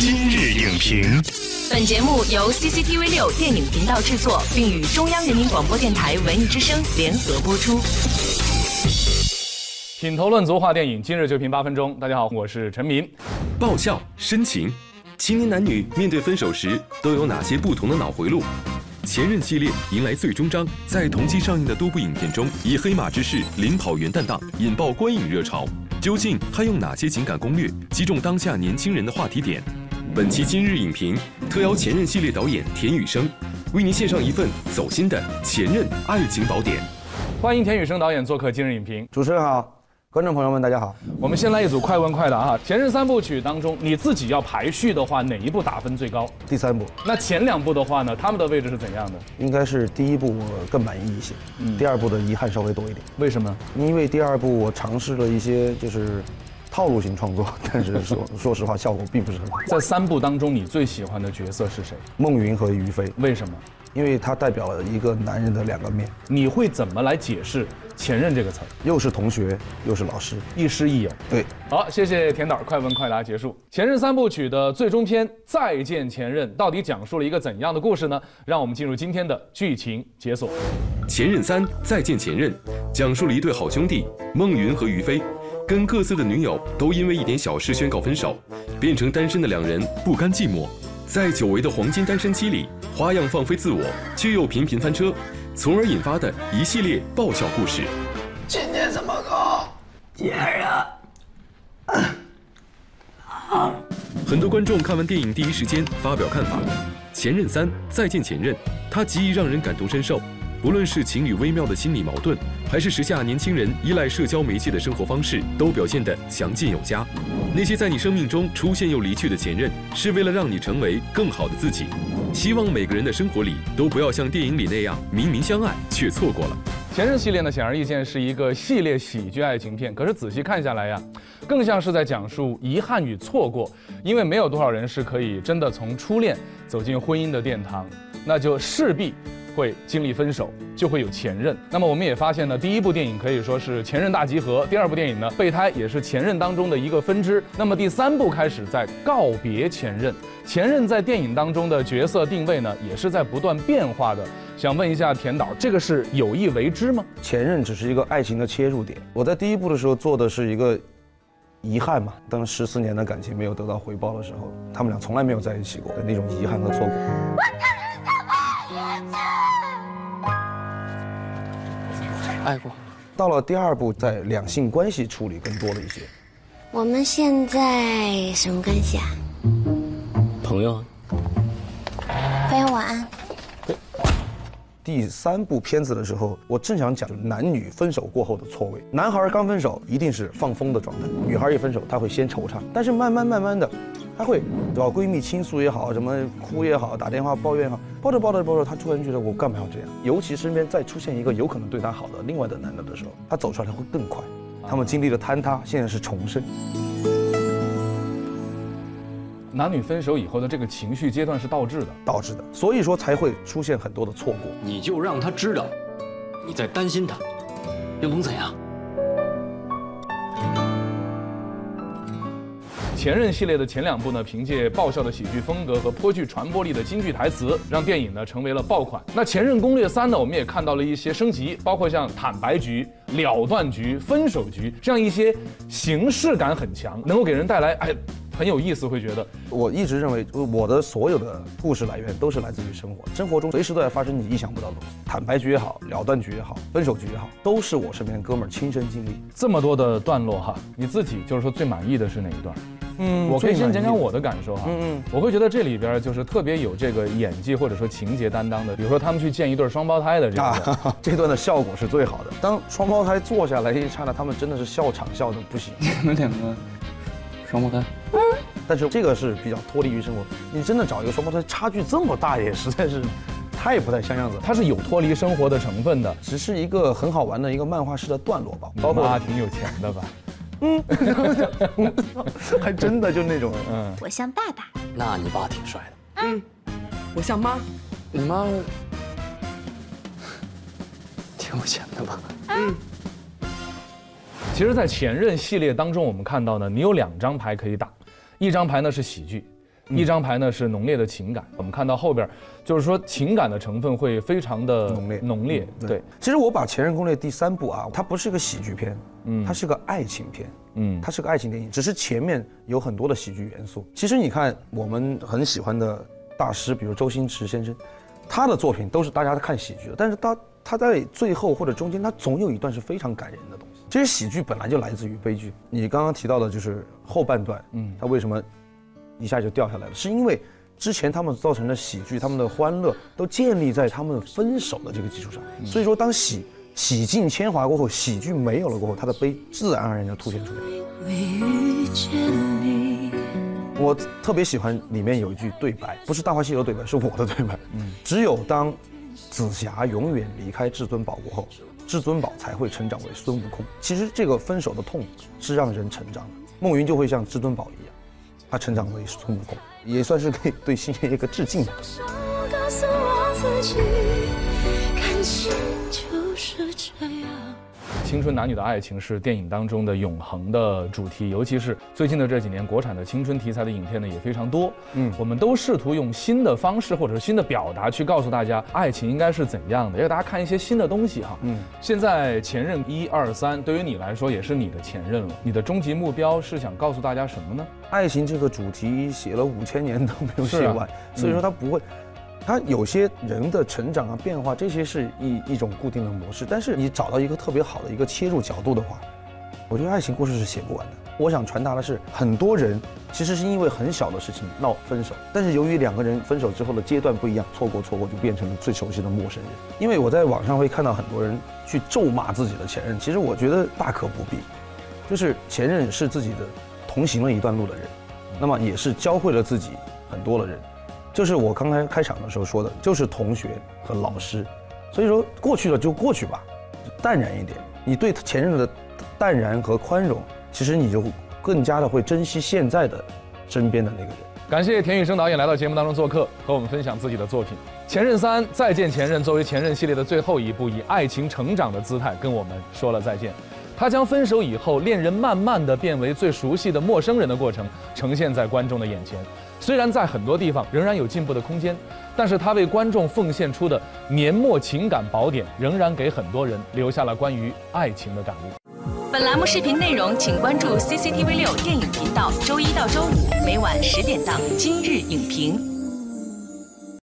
今日影评，本节目由 CCTV 六电影频道制作，并与中央人民广播电台文艺之声联合播出。品头论足话电影，今日就评八分钟。大家好，我是陈明。爆笑、深情，青年男女面对分手时都有哪些不同的脑回路？前任系列迎来最终章，在同期上映的多部影片中，以黑马之势领跑元旦档，引爆观影热潮。究竟他用哪些情感攻略击中当下年轻人的话题点？本期今日影评特邀前任系列导演田雨生，为您献上一份走心的前任爱情宝典。欢迎田雨生导演做客今日影评。主持人好。观众朋友们，大家好。我们先来一组快问快答啊！前任三部曲当中，你自己要排序的话，哪一部打分最高？第三部。那前两部的话呢？他们的位置是怎样的？应该是第一部我更满意一些，嗯，第二部的遗憾稍微多一点。为什么？因为第二部我尝试了一些就是套路型创作，但是说 说实话效果并不是很好。在三部当中，你最喜欢的角色是谁？孟云和于飞。为什么？因为他代表了一个男人的两个面。你会怎么来解释？前任这个词儿，又是同学，又是老师，亦师亦友。对，好，谢谢田导，快问快答结束。前任三部曲的最终篇《再见前任》到底讲述了一个怎样的故事呢？让我们进入今天的剧情解锁。前任三再见前任，讲述了一对好兄弟孟云和于飞，跟各自的女友都因为一点小事宣告分手，变成单身的两人不甘寂寞，在久违的黄金单身期里，花样放飞自我，却又频频翻车。从而引发的一系列爆笑故事。今天怎么搞？前任。很多观众看完电影第一时间发表看法，《前任三再见前任》，它极易让人感同身受。不论是情侣微妙的心理矛盾，还是时下年轻人依赖社交媒介的生活方式，都表现得详尽有加。那些在你生命中出现又离去的前任，是为了让你成为更好的自己。希望每个人的生活里都不要像电影里那样，明明相爱却错过了。前任系列呢，显而易见是一个系列喜剧爱情片，可是仔细看下来呀，更像是在讲述遗憾与错过。因为没有多少人是可以真的从初恋走进婚姻的殿堂，那就势必。会经历分手，就会有前任。那么我们也发现呢，第一部电影可以说是前任大集合，第二部电影呢，备胎也是前任当中的一个分支。那么第三部开始在告别前任，前任在电影当中的角色定位呢，也是在不断变化的。想问一下田导，这个是有意为之吗？前任只是一个爱情的切入点。我在第一部的时候做的是一个遗憾嘛，当十四年的感情没有得到回报的时候，他们俩从来没有在一起过的那种遗憾和错过。爱过，到了第二步，在两性关系处理更多了一些。我们现在什么关系啊？朋友。朋友晚安。第三部片子的时候，我正想讲男女分手过后的错位。男孩刚分手一定是放风的状态，女孩一分手他会先惆怅，但是慢慢慢慢的。她会找闺蜜倾诉也好，什么哭也好，打电话抱怨也好，抱着抱着抱着，她突然觉得我干嘛要这样？尤其身边再出现一个有可能对她好的另外的男的的时候，她走出来会更快。他们经历了坍塌，现在是重生。男女分手以后的这个情绪阶段是倒置的，倒置的，所以说才会出现很多的错过。你就让他知道你在担心他，又能怎样？前任系列的前两部呢，凭借爆笑的喜剧风格和颇具传播力的京剧台词，让电影呢成为了爆款。那《前任攻略三》呢，我们也看到了一些升级，包括像坦白局、了断局、分手局这样一些形式感很强，能够给人带来哎很有意思。会觉得我一直认为，我的所有的故事来源都是来自于生活，生活中随时都在发生你意想不到的东西。坦白局也好，了断局也好，分手局也好，都是我身边哥们儿亲身经历。这么多的段落哈，你自己就是说最满意的是哪一段？嗯，我可以先讲讲我的感受哈。嗯嗯，我会觉得这里边就是特别有这个演技或者说情节担当的，比如说他们去见一对双胞胎的这个，这段的效果是最好的。当双胞胎坐下来一刹那，他们真的是笑场笑的不行。你们两个双胞胎，嗯，但是这个是比较脱离于生活。你真的找一个双胞胎差距这么大，也实在是太不太像样子。它是有脱离生活的成分的，只是一个很好玩的一个漫画式的段落吧。包括他挺有钱的吧。嗯，还真的就那种，嗯，我像爸爸，那你爸挺帅的。嗯，我像妈，你妈挺有钱的吧？嗯。其实，在前任系列当中，我们看到呢，你有两张牌可以打，一张牌呢是喜剧，一张牌呢是浓烈的情感。我们看到后边，就是说情感的成分会非常的浓烈浓烈。对，其实我把《前任攻略》第三部啊，它不是个喜剧片，嗯，它是个爱情片，嗯它是个爱情电影，只是前面有很多的喜剧元素。其实你看，我们很喜欢的大师，比如周星驰先生，他的作品都是大家看喜剧的，但是他他在最后或者中间，他总有一段是非常感人的东西。其实喜剧本来就来自于悲剧。你刚刚提到的就是后半段，嗯，他为什么一下就掉下来了？是因为之前他们造成的喜剧，他们的欢乐都建立在他们分手的这个基础上。所以说，当喜洗尽铅华过后，喜剧没有了过后，他的悲自然而然就凸显出来。会遇见你。我特别喜欢里面有一句对白，不是《大话西游》对白，是我的对白。嗯，只有当紫霞永远离开至尊宝过后，至尊宝才会成长为孙悟空。其实这个分手的痛是让人成长的，孟云就会像至尊宝一样，他成长为孙悟空，也算是给对星爷一个致敬吧。告诉我自己，感情就是这样。青春男女的爱情是电影当中的永恒的主题，尤其是最近的这几年，国产的青春题材的影片呢也非常多。嗯，我们都试图用新的方式或者是新的表达去告诉大家爱情应该是怎样的，要大家看一些新的东西哈。嗯，现在前任一二三对于你来说也是你的前任了，你的终极目标是想告诉大家什么呢？爱情这个主题写了五千年都没有写完，所以说它不会。他有些人的成长啊、变化，这些是一一种固定的模式。但是你找到一个特别好的一个切入角度的话，我觉得爱情故事是写不完的。我想传达的是，很多人其实是因为很小的事情闹分手，但是由于两个人分手之后的阶段不一样，错过错过就变成了最熟悉的陌生人。因为我在网上会看到很多人去咒骂自己的前任，其实我觉得大可不必。就是前任是自己的同行了一段路的人，那么也是教会了自己很多的人。就是我刚才开场的时候说的，就是同学和老师。所以说过去了就过去吧，淡然一点。你对前任的淡然和宽容，其实你就更加的会珍惜现在的身边的那个人。感谢田雨生导演来到节目当中做客，和我们分享自己的作品《前任三：再见前任》。作为前任系列的最后一部，以爱情成长的姿态跟我们说了再见。他将分手以后恋人慢慢的变为最熟悉的陌生人的过程呈现在观众的眼前。虽然在很多地方仍然有进步的空间，但是他为观众奉献出的年末情感宝典，仍然给很多人留下了关于爱情的感悟。本栏目视频内容，请关注 CCTV 六电影频道，周一到周五每晚十点档《今日影评》。